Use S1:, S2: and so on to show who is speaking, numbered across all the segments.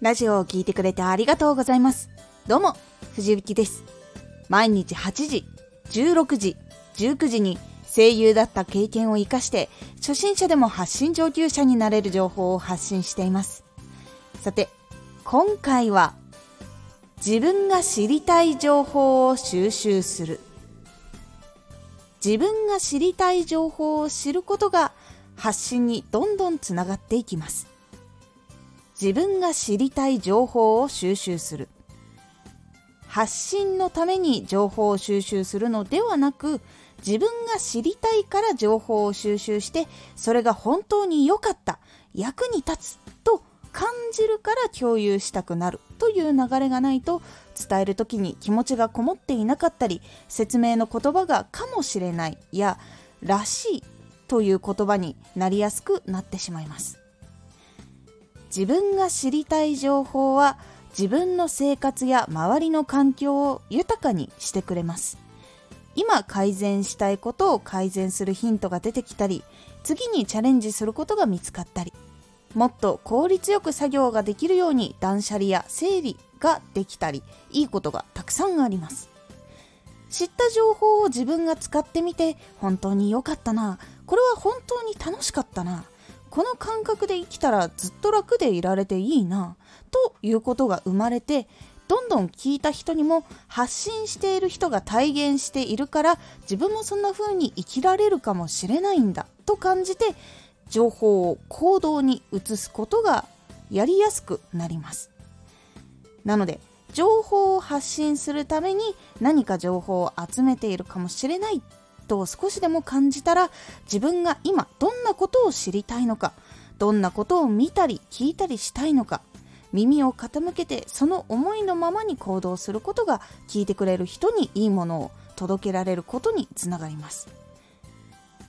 S1: ラジオを聴いてくれてありがとうございます。どうも、藤幸です。毎日8時、16時、19時に声優だった経験を活かして初心者でも発信上級者になれる情報を発信しています。さて、今回は自分が知りたい情報を収集する。自分が知りたい情報を知ることが発信にどんどんつながっていきます。自分が知りたい情報を収集する。発信のために情報を収集するのではなく自分が知りたいから情報を収集してそれが本当に良かった役に立つと感じるから共有したくなるという流れがないと伝える時に気持ちがこもっていなかったり説明の言葉がかもしれないやらしいという言葉になりやすくなってしまいます。自分が知りたい情報は自分の生活や周りの環境を豊かにしてくれます。今改善したいことを改善するヒントが出てきたり次にチャレンジすることが見つかったりもっと効率よく作業ができるように断捨離や整理ができたりいいことがたくさんあります。知った情報を自分が使ってみて本当に良かったな。これは本当に楽しかったな。この感覚で生きたらずっと楽でいられていいなということが生まれてどんどん聞いた人にも発信している人が体現しているから自分もそんな風に生きられるかもしれないんだと感じて情報を行動に移すことがやりやすくなります。なので情報を発信するために何か情報を集めているかもしれないと少しでも感じたら自分が今どんなことを知りたいのかどんなことを見たり聞いたりしたいのか耳を傾けてその思いのままに行動することが聞いてくれる人にいいものを届けられることにつながります。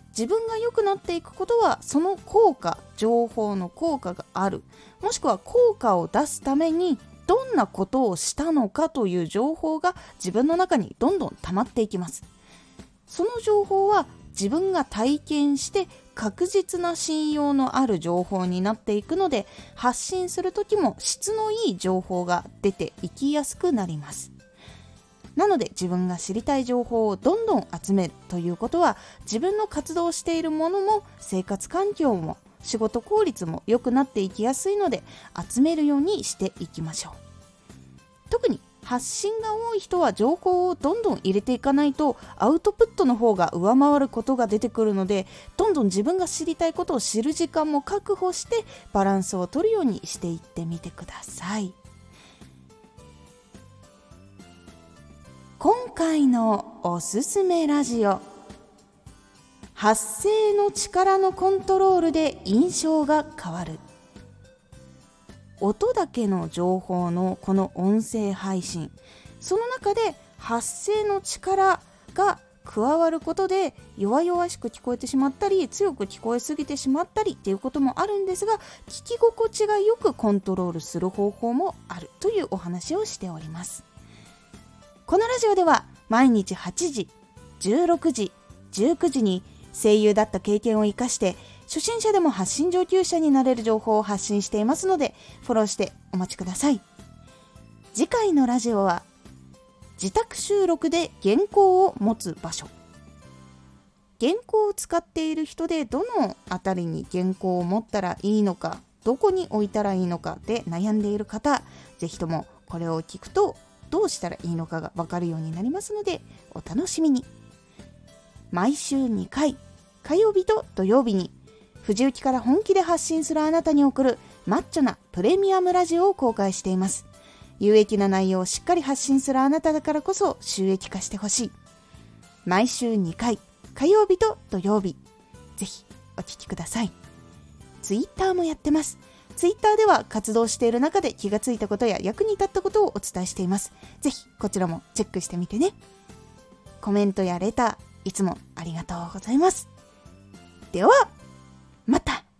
S1: 自分が良くなっていくことはその効果情報の効果がある。もしくは効果を出すためにどんなことをしたのかという情報が自分の中にどんどん溜まっていきます。その情報は自分が体験して確実な信用のある情報になっていくので発信する時も質のいい情報が出ていきやすくなります。なので自分が知りたい情報をどんどん集めるということは自分の活動しているものも生活環境も仕事効率も良くなっていきやすいので集めるようにしていきましょう。特に発信が多い人は情報をどんどん入れていかないとアウトプットの方が上回ることが出てくるのでどんどん自分が知りたいことを知る時間も確保してバランスを取るようにしていってみてください。今回のおすすめラジオ。発声の力のコントロールで印象が変わる。音だけの情報のこの音声配信。その中で発声の力が加わることで弱々しく聞こえてしまったり強く聞こえすぎてしまったりっていうこともあるんですが聞き心地がよくコントロールする方法もあるというお話をしております。このラジオでは毎日8時16時19時に声優だった経験を生かして初心者でも発信上級者になれる情報を発信していますので、フォローしてお待ちください。次回のラジオは、自宅収録で原稿を持つ場所。原稿を使っている人でどの辺りに原稿を持ったらいいのか、どこに置いたらいいのかで悩んでいる方、ぜひともこれを聞くとどうしたらいいのかがわかるようになりますので、お楽しみに。毎週2回、火曜日と土曜日に藤雪から本気で発信するあなたに送るマッチョなプレミアムラジオを公開しています。有益な内容をしっかり発信するあなただからこそ収益化してほしい。毎週2回、火曜日と土曜日。ぜひお聴きください。ツイッターもやってます。ツイッターでは活動している中で気がついたことや役に立ったことをお伝えしています。ぜひこちらもチェックしてみてね。コメントやレター、いつもありがとうございます。では、また。